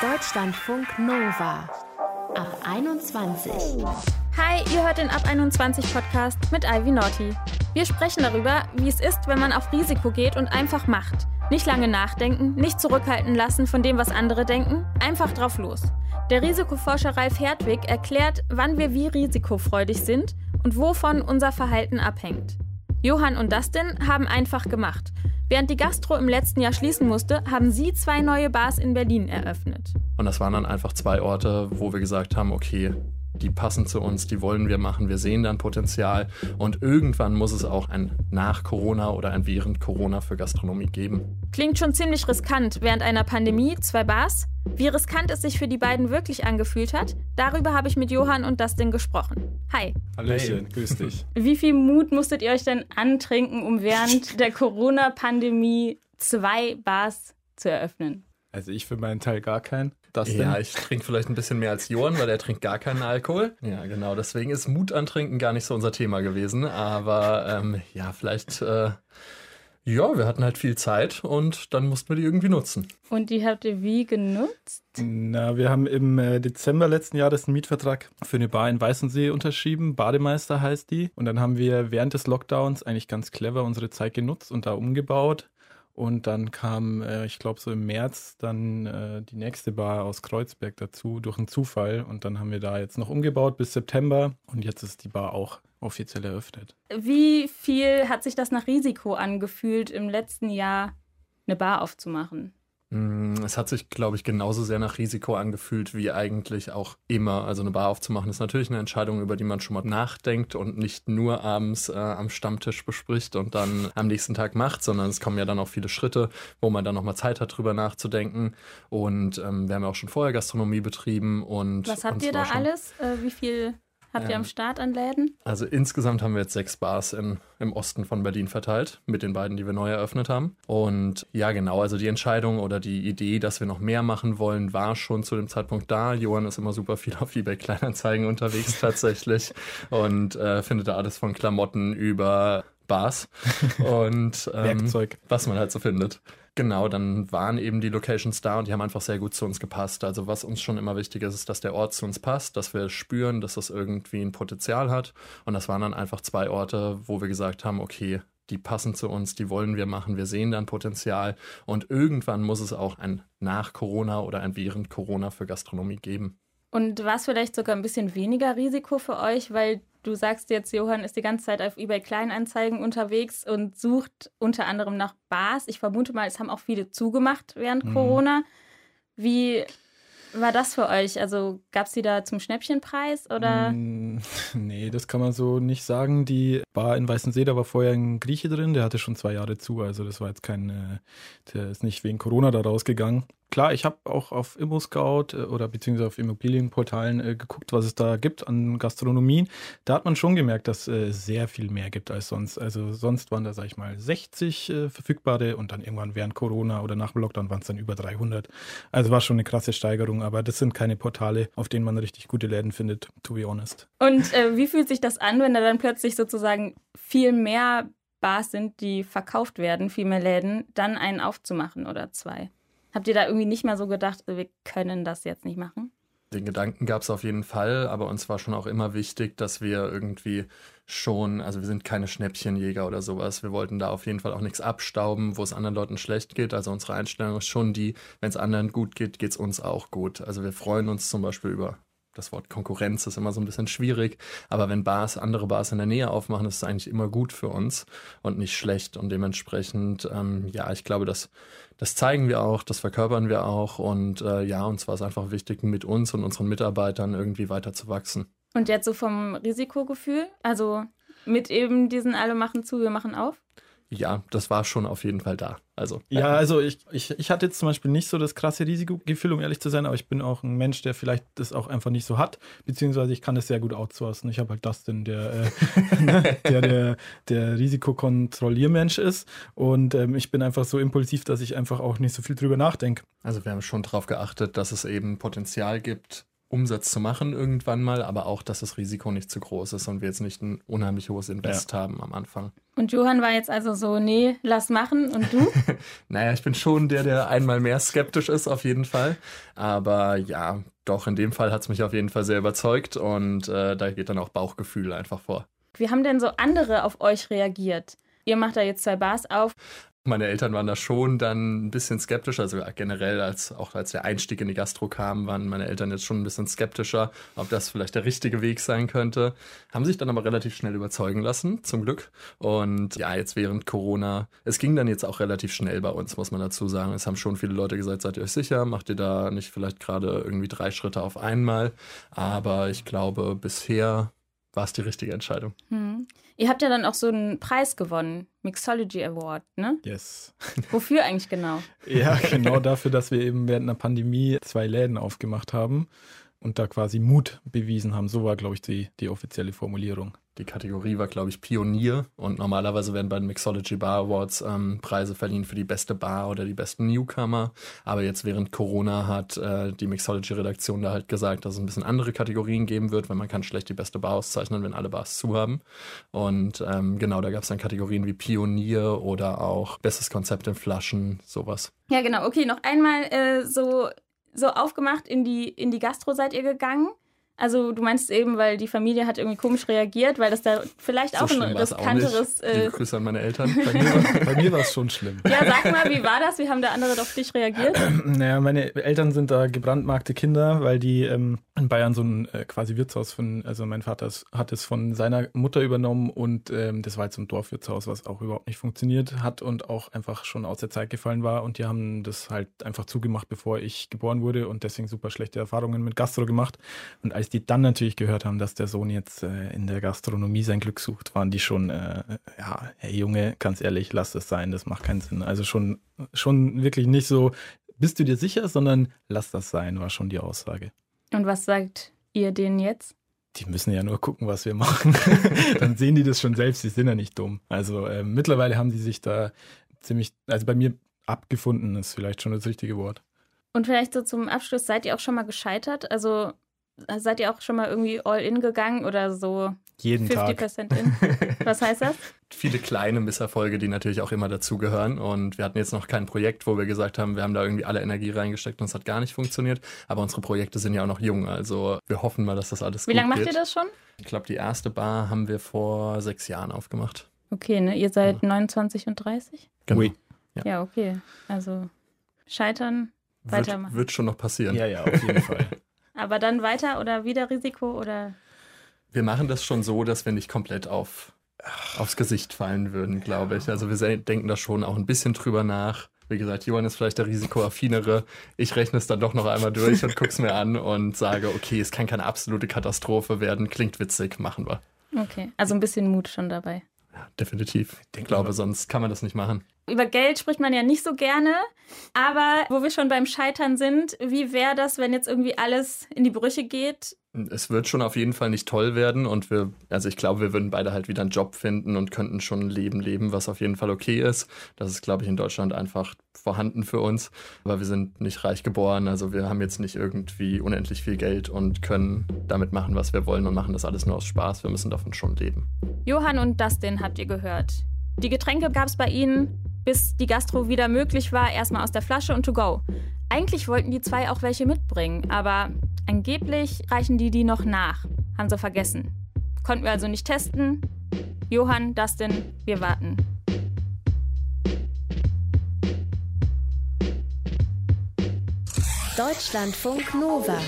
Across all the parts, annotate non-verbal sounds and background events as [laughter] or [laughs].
Deutschlandfunk Nova ab 21. Hi, ihr hört den Ab 21 Podcast mit Ivy Naughty. Wir sprechen darüber, wie es ist, wenn man auf Risiko geht und einfach macht. Nicht lange nachdenken, nicht zurückhalten lassen von dem, was andere denken, einfach drauf los. Der Risikoforscher Ralf Hertwig erklärt, wann wir wie risikofreudig sind und wovon unser Verhalten abhängt. Johann und Dustin haben einfach gemacht. Während die Gastro im letzten Jahr schließen musste, haben sie zwei neue Bars in Berlin eröffnet. Und das waren dann einfach zwei Orte, wo wir gesagt haben, okay, die passen zu uns, die wollen wir machen, wir sehen dann Potenzial und irgendwann muss es auch ein nach Corona oder ein während Corona für Gastronomie geben. Klingt schon ziemlich riskant während einer Pandemie, zwei Bars. Wie riskant es sich für die beiden wirklich angefühlt hat, darüber habe ich mit Johann und Dustin gesprochen. Hi. Hallöchen, hey. grüß dich. [laughs] Wie viel Mut musstet ihr euch denn antrinken, um während der Corona-Pandemie zwei Bars zu eröffnen? Also ich für meinen Teil gar keinen. Das ja, denn? ich trinke vielleicht ein bisschen mehr als Johann, weil er trinkt gar keinen Alkohol. Ja, genau. Deswegen ist Mut an Trinken gar nicht so unser Thema gewesen. Aber ähm, ja, vielleicht. Äh, ja, wir hatten halt viel Zeit und dann mussten wir die irgendwie nutzen. Und die habt ihr wie genutzt? Na, wir haben im äh, Dezember letzten Jahres einen Mietvertrag für eine Bar in Weißensee unterschrieben. Bademeister heißt die. Und dann haben wir während des Lockdowns eigentlich ganz clever unsere Zeit genutzt und da umgebaut. Und dann kam, äh, ich glaube, so im März dann äh, die nächste Bar aus Kreuzberg dazu durch einen Zufall. Und dann haben wir da jetzt noch umgebaut bis September. Und jetzt ist die Bar auch offiziell eröffnet. Wie viel hat sich das nach Risiko angefühlt, im letzten Jahr eine Bar aufzumachen? Mm, es hat sich, glaube ich, genauso sehr nach Risiko angefühlt wie eigentlich auch immer. Also eine Bar aufzumachen ist natürlich eine Entscheidung, über die man schon mal nachdenkt und nicht nur abends äh, am Stammtisch bespricht und dann am nächsten Tag macht, sondern es kommen ja dann auch viele Schritte, wo man dann nochmal Zeit hat, drüber nachzudenken. Und ähm, wir haben ja auch schon vorher Gastronomie betrieben und. Was habt ihr da alles? Äh, wie viel Habt ihr am Start an Läden? Also insgesamt haben wir jetzt sechs Bars in, im Osten von Berlin verteilt, mit den beiden, die wir neu eröffnet haben. Und ja, genau, also die Entscheidung oder die Idee, dass wir noch mehr machen wollen, war schon zu dem Zeitpunkt da. Johann ist immer super viel auf eBay Kleinanzeigen unterwegs [laughs] tatsächlich und äh, findet da alles von Klamotten über Bars [laughs] und ähm, Werkzeug, was man halt so findet. Genau, dann waren eben die Locations da und die haben einfach sehr gut zu uns gepasst. Also was uns schon immer wichtig ist, ist, dass der Ort zu uns passt, dass wir spüren, dass das irgendwie ein Potenzial hat. Und das waren dann einfach zwei Orte, wo wir gesagt haben, okay, die passen zu uns, die wollen wir machen, wir sehen dann Potenzial und irgendwann muss es auch ein nach Corona oder ein während Corona für Gastronomie geben. Und war es vielleicht sogar ein bisschen weniger Risiko für euch, weil Du sagst jetzt, Johann ist die ganze Zeit auf eBay Kleinanzeigen unterwegs und sucht unter anderem nach Bars. Ich vermute mal, es haben auch viele zugemacht während mhm. Corona. Wie war das für euch? Also gab es die da zum Schnäppchenpreis oder? Mm, [laughs] nee, das kann man so nicht sagen. Die Bar in Weißensee, da war vorher ein Grieche drin, der hatte schon zwei Jahre zu. Also das war jetzt kein, äh, der ist nicht wegen Corona da rausgegangen klar, ich habe auch auf ImmoScout äh, oder beziehungsweise auf Immobilienportalen äh, geguckt, was es da gibt an Gastronomien. Da hat man schon gemerkt, dass äh, es sehr viel mehr gibt als sonst. Also sonst waren da, sag ich mal, 60 äh, verfügbare und dann irgendwann während Corona oder nach dem Lockdown waren es dann über 300. Also war schon eine krasse Steigerung, aber das sind keine Portale, auf denen man richtig gute Läden findet, to be honest. Und äh, wie fühlt sich das an, wenn da dann plötzlich sozusagen viel mehr Bars sind, die verkauft werden, viel mehr Läden, dann einen aufzumachen oder zwei? Habt ihr da irgendwie nicht mehr so gedacht, wir können das jetzt nicht machen? Den Gedanken gab es auf jeden Fall, aber uns war schon auch immer wichtig, dass wir irgendwie schon, also wir sind keine Schnäppchenjäger oder sowas. Wir wollten da auf jeden Fall auch nichts abstauben, wo es anderen Leuten schlecht geht. Also unsere Einstellung ist schon die, wenn es anderen gut geht, geht es uns auch gut. Also wir freuen uns zum Beispiel über das Wort Konkurrenz ist immer so ein bisschen schwierig, aber wenn Bars, andere Bars in der Nähe aufmachen, ist es eigentlich immer gut für uns und nicht schlecht. Und dementsprechend, ähm, ja, ich glaube, das, das zeigen wir auch, das verkörpern wir auch. Und äh, ja, uns war es einfach wichtig, mit uns und unseren Mitarbeitern irgendwie weiter zu wachsen. Und jetzt so vom Risikogefühl, also mit eben diesen alle machen zu, wir machen auf? Ja, das war schon auf jeden Fall da. Also, ja, also ich, ich, ich hatte jetzt zum Beispiel nicht so das krasse Risikogefühl, um ehrlich zu sein, aber ich bin auch ein Mensch, der vielleicht das auch einfach nicht so hat, beziehungsweise ich kann das sehr gut outsourcen. Ich habe halt Dustin, der, äh, [laughs] der, der, der Risikokontrolliermensch ist und ähm, ich bin einfach so impulsiv, dass ich einfach auch nicht so viel drüber nachdenke. Also wir haben schon darauf geachtet, dass es eben Potenzial gibt, Umsatz zu machen irgendwann mal, aber auch, dass das Risiko nicht zu groß ist und wir jetzt nicht ein unheimlich hohes Invest ja. haben am Anfang. Und Johann war jetzt also so, nee, lass machen. Und du? [laughs] naja, ich bin schon der, der einmal mehr skeptisch ist, auf jeden Fall. Aber ja, doch, in dem Fall hat es mich auf jeden Fall sehr überzeugt und äh, da geht dann auch Bauchgefühl einfach vor. Wie haben denn so andere auf euch reagiert? Ihr macht da jetzt zwei Bars auf. Meine Eltern waren da schon dann ein bisschen skeptischer, also generell als auch als der Einstieg in die Gastro kam, waren meine Eltern jetzt schon ein bisschen skeptischer, ob das vielleicht der richtige Weg sein könnte. Haben sich dann aber relativ schnell überzeugen lassen, zum Glück. Und ja, jetzt während Corona, es ging dann jetzt auch relativ schnell bei uns, muss man dazu sagen. Es haben schon viele Leute gesagt, seid ihr euch sicher, macht ihr da nicht vielleicht gerade irgendwie drei Schritte auf einmal. Aber ich glaube, bisher war es die richtige Entscheidung. Hm. Ihr habt ja dann auch so einen Preis gewonnen, Mixology Award, ne? Yes. [laughs] Wofür eigentlich genau? ja, genau dafür, dass wir eben während einer Pandemie zwei Läden aufgemacht haben und da quasi Mut bewiesen haben. So war, glaube ich, die, die offizielle Formulierung. Die Kategorie war, glaube ich, Pionier und normalerweise werden bei den Mixology Bar Awards ähm, Preise verliehen für die beste Bar oder die besten Newcomer. Aber jetzt während Corona hat äh, die Mixology-Redaktion da halt gesagt, dass es ein bisschen andere Kategorien geben wird, weil man kann schlecht die beste Bar auszeichnen, wenn alle Bars zu haben. Und ähm, genau, da gab es dann Kategorien wie Pionier oder auch bestes Konzept in Flaschen, sowas. Ja, genau. Okay, noch einmal äh, so, so aufgemacht in die, in die Gastro seid ihr gegangen. Also du meinst eben, weil die Familie hat irgendwie komisch reagiert, weil das da vielleicht so auch ein riskanteres... Auch äh Grüße an meine Eltern. [laughs] Bei mir, mir war es schon schlimm. Ja, sag mal, wie war das? Wie haben da andere auf dich reagiert? [clears throat] naja, meine Eltern sind da gebrandmarkte Kinder, weil die ähm, in Bayern so ein äh, quasi Wirtshaus von, also mein Vater hat es von seiner Mutter übernommen und ähm, das war jetzt so ein Dorfwirtshaus, was auch überhaupt nicht funktioniert hat und auch einfach schon aus der Zeit gefallen war und die haben das halt einfach zugemacht, bevor ich geboren wurde und deswegen super schlechte Erfahrungen mit Gastro gemacht und als als die dann natürlich gehört haben, dass der Sohn jetzt äh, in der Gastronomie sein Glück sucht, waren die schon, äh, ja, hey Junge, ganz ehrlich, lass das sein, das macht keinen Sinn. Also schon, schon wirklich nicht so, bist du dir sicher, sondern lass das sein, war schon die Aussage. Und was sagt ihr denen jetzt? Die müssen ja nur gucken, was wir machen. [laughs] Dann sehen die das schon selbst, die sind ja nicht dumm. Also äh, mittlerweile haben die sich da ziemlich, also bei mir abgefunden ist vielleicht schon das richtige Wort. Und vielleicht so zum Abschluss, seid ihr auch schon mal gescheitert? Also Seid ihr auch schon mal irgendwie all in gegangen oder so? Jeden 50% Tag. in? [laughs] Was heißt das? Viele kleine Misserfolge, die natürlich auch immer dazugehören. Und wir hatten jetzt noch kein Projekt, wo wir gesagt haben, wir haben da irgendwie alle Energie reingesteckt und es hat gar nicht funktioniert. Aber unsere Projekte sind ja auch noch jung. Also wir hoffen mal, dass das alles Wie gut lange macht geht. ihr das schon? Ich glaube, die erste Bar haben wir vor sechs Jahren aufgemacht. Okay, ne? Ihr seid ja. 29 und 30? Genau. Ja. ja, okay. Also scheitern, weitermachen. Wird, wird schon noch passieren. Ja, ja, auf jeden [laughs] Fall. Aber dann weiter oder wieder Risiko oder? Wir machen das schon so, dass wir nicht komplett auf, aufs Gesicht fallen würden, glaube ich. Also wir denken da schon auch ein bisschen drüber nach. Wie gesagt, Johann ist vielleicht der risikoaffinere. Ich rechne es dann doch noch einmal durch und gucke es mir an und sage, okay, es kann keine absolute Katastrophe werden. Klingt witzig, machen wir. Okay, also ein bisschen Mut schon dabei. Ja, definitiv. Ich glaube, sonst kann man das nicht machen. Über Geld spricht man ja nicht so gerne, aber wo wir schon beim Scheitern sind, wie wäre das, wenn jetzt irgendwie alles in die Brüche geht? Es wird schon auf jeden Fall nicht toll werden und wir, also ich glaube, wir würden beide halt wieder einen Job finden und könnten schon ein Leben leben, was auf jeden Fall okay ist. Das ist, glaube ich, in Deutschland einfach vorhanden für uns. Aber wir sind nicht reich geboren, also wir haben jetzt nicht irgendwie unendlich viel Geld und können damit machen, was wir wollen und machen das alles nur aus Spaß. Wir müssen davon schon leben. Johann und Dustin habt ihr gehört. Die Getränke gab es bei ihnen, bis die Gastro wieder möglich war, erstmal aus der Flasche und to go. Eigentlich wollten die zwei auch welche mitbringen, aber angeblich reichen die die noch nach. Haben sie vergessen. Konnten wir also nicht testen. Johann, Dustin, wir warten. Deutschlandfunk Nova.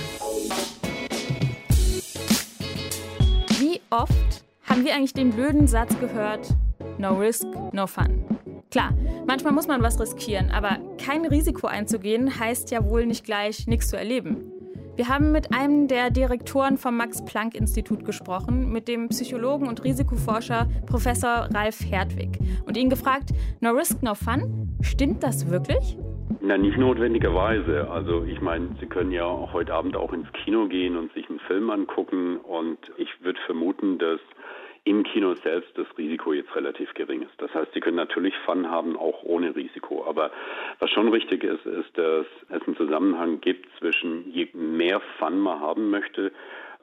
Wie oft haben wir eigentlich den blöden Satz gehört, no risk, no fun? Klar, manchmal muss man was riskieren, aber kein Risiko einzugehen heißt ja wohl nicht gleich nichts zu erleben. Wir haben mit einem der Direktoren vom Max-Planck-Institut gesprochen, mit dem Psychologen und Risikoforscher Professor Ralf Hertwig und ihn gefragt, no risk, no fun, stimmt das wirklich? Na, nicht notwendigerweise. Also ich meine, Sie können ja heute Abend auch ins Kino gehen und sich einen Film angucken und ich würde vermuten, dass im Kino selbst das Risiko jetzt relativ gering ist. Das heißt, Sie können natürlich Fun haben, auch ohne Risiko. Aber was schon richtig ist, ist, dass es einen Zusammenhang gibt zwischen je mehr Fun man haben möchte,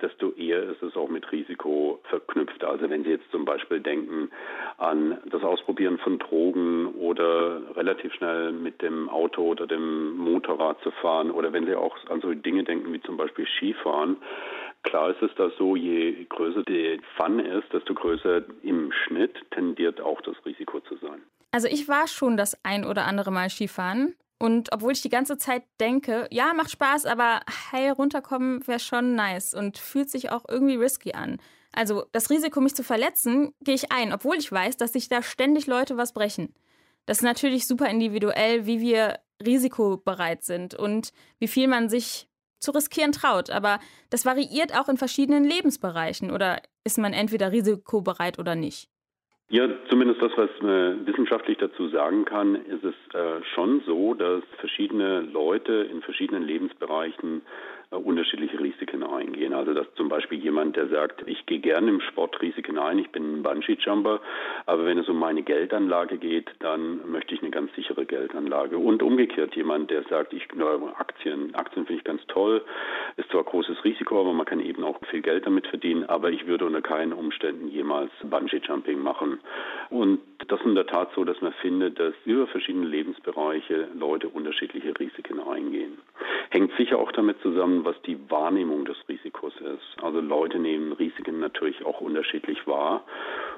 desto eher ist es auch mit Risiko verknüpft. Also wenn Sie jetzt zum Beispiel denken an das Ausprobieren von Drogen oder relativ schnell mit dem Auto oder dem Motorrad zu fahren oder wenn Sie auch an so Dinge denken wie zum Beispiel Skifahren, Klar ist es da so, je größer die Fun ist, desto größer im Schnitt tendiert auch das Risiko zu sein. Also ich war schon das ein oder andere Mal Skifahren und obwohl ich die ganze Zeit denke, ja, macht Spaß, aber heil runterkommen wäre schon nice und fühlt sich auch irgendwie risky an. Also das Risiko, mich zu verletzen, gehe ich ein, obwohl ich weiß, dass sich da ständig Leute was brechen. Das ist natürlich super individuell, wie wir risikobereit sind und wie viel man sich zu riskieren traut. Aber das variiert auch in verschiedenen Lebensbereichen. Oder ist man entweder risikobereit oder nicht? Ja, zumindest das, was man wissenschaftlich dazu sagen kann, ist es äh, schon so, dass verschiedene Leute in verschiedenen Lebensbereichen unterschiedliche Risiken eingehen. Also dass zum Beispiel jemand, der sagt, ich gehe gerne im Sport Risiken ein, ich bin ein Bungee-Jumper, aber wenn es um meine Geldanlage geht, dann möchte ich eine ganz sichere Geldanlage. Und umgekehrt jemand, der sagt, ich glaube Aktien, Aktien finde ich ganz toll, ist zwar großes Risiko, aber man kann eben auch viel Geld damit verdienen, aber ich würde unter keinen Umständen jemals Bungee-Jumping machen. Und das ist in der Tat so, dass man findet, dass über verschiedene Lebensbereiche Leute unterschiedliche Risiken eingehen. Hängt sicher auch damit zusammen, was die Wahrnehmung des Risikos ist. Also Leute nehmen Risiken natürlich auch unterschiedlich wahr.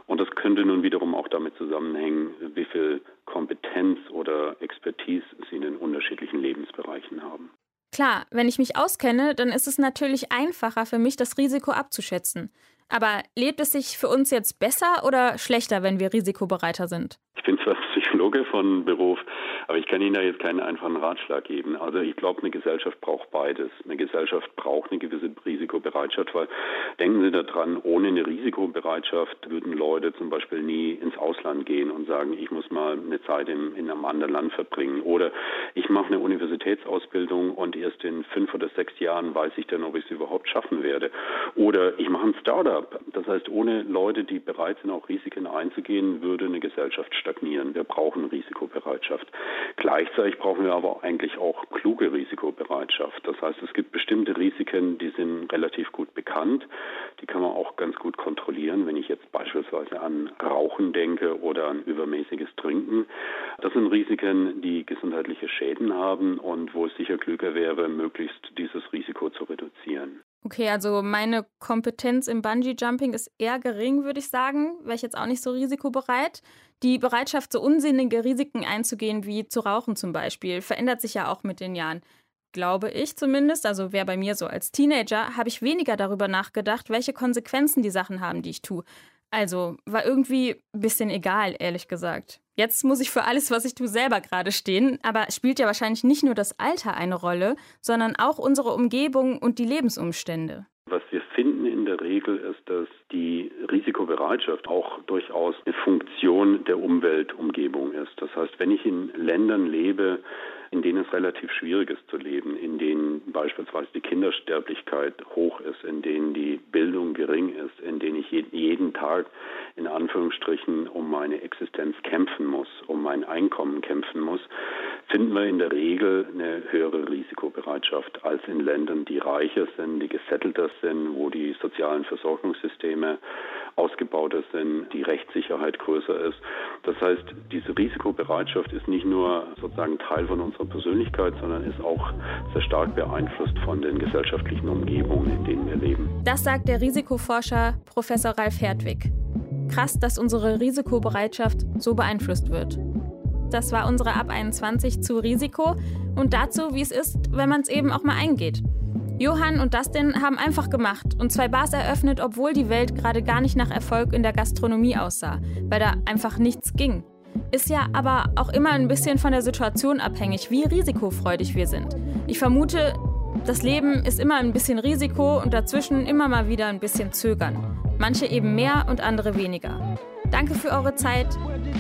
Und das könnte nun wiederum auch damit zusammenhängen, wie viel Kompetenz oder Expertise sie in den unterschiedlichen Lebensbereichen haben. Klar, wenn ich mich auskenne, dann ist es natürlich einfacher für mich, das Risiko abzuschätzen. Aber lebt es sich für uns jetzt besser oder schlechter, wenn wir risikobereiter sind? Ich bin zwar Psychologe von Beruf, aber ich kann Ihnen da jetzt keinen einfachen Ratschlag geben. Also ich glaube, eine Gesellschaft braucht beides. Eine Gesellschaft braucht eine gewisse Risikobereitschaft, weil denken Sie daran, ohne eine Risikobereitschaft würden Leute zum Beispiel nie ins Ausland gehen und sagen, ich muss mal eine Zeit in, in einem anderen Land verbringen. Oder ich mache eine Universitätsausbildung und erst in fünf oder sechs Jahren weiß ich dann, ob ich es überhaupt schaffen werde. Oder ich mache ein Startup. Das heißt, ohne Leute, die bereit sind, auch Risiken einzugehen, würde eine Gesellschaft stagnieren. Wir brauchen Risikobereitschaft. Gleichzeitig brauchen wir aber eigentlich auch kluge Risikobereitschaft. Das heißt, es gibt bestimmte Risiken, die sind relativ gut bekannt. Die kann man auch ganz gut kontrollieren. Wenn ich jetzt beispielsweise an Rauchen denke oder an übermäßiges Trinken. Das sind Risiken, die gesundheitliche Schäden haben und wo es sicher klüger wäre, möglichst dieses Risiko zu reduzieren. Okay, also meine Kompetenz im Bungee-Jumping ist eher gering, würde ich sagen. Wäre ich jetzt auch nicht so risikobereit. Die Bereitschaft, so unsinnige Risiken einzugehen, wie zu rauchen zum Beispiel, verändert sich ja auch mit den Jahren. Glaube ich zumindest, also wäre bei mir so als Teenager, habe ich weniger darüber nachgedacht, welche Konsequenzen die Sachen haben, die ich tue. Also war irgendwie ein bisschen egal, ehrlich gesagt. Jetzt muss ich für alles, was ich tue, selber gerade stehen, aber spielt ja wahrscheinlich nicht nur das Alter eine Rolle, sondern auch unsere Umgebung und die Lebensumstände. Was wir finden in der Regel ist, dass die Risikobereitschaft auch durchaus eine Funktion der Umweltumgebung ist. Das heißt, wenn ich in Ländern lebe, in denen es relativ schwierig ist zu leben, in denen beispielsweise die Kindersterblichkeit hoch ist, in denen die Bildung gering ist, in denen ich jeden Tag in Anführungsstrichen um meine Existenz kämpfen muss, um mein Einkommen kämpfen muss, finden wir in der Regel eine höhere Risikobereitschaft als in Ländern, die reicher sind, die gesettelter sind, wo die sozialen Versorgungssysteme ausgebauter sind, die Rechtssicherheit größer ist. Das heißt, diese Risikobereitschaft ist nicht nur sozusagen Teil von unserer Persönlichkeit, sondern ist auch sehr stark beeinflusst von den gesellschaftlichen Umgebungen, in denen wir leben. Das sagt der Risikoforscher Professor Ralf Hertwig. Krass, dass unsere Risikobereitschaft so beeinflusst wird. Das war unsere Ab 21 zu Risiko und dazu, wie es ist, wenn man es eben auch mal eingeht. Johann und Dustin haben einfach gemacht und zwei Bars eröffnet, obwohl die Welt gerade gar nicht nach Erfolg in der Gastronomie aussah, weil da einfach nichts ging. Ist ja aber auch immer ein bisschen von der Situation abhängig, wie risikofreudig wir sind. Ich vermute, das Leben ist immer ein bisschen Risiko und dazwischen immer mal wieder ein bisschen Zögern. Manche eben mehr und andere weniger. Danke für eure Zeit.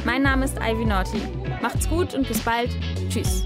Mein Name ist Ivy Naughty. Macht's gut und bis bald. Tschüss.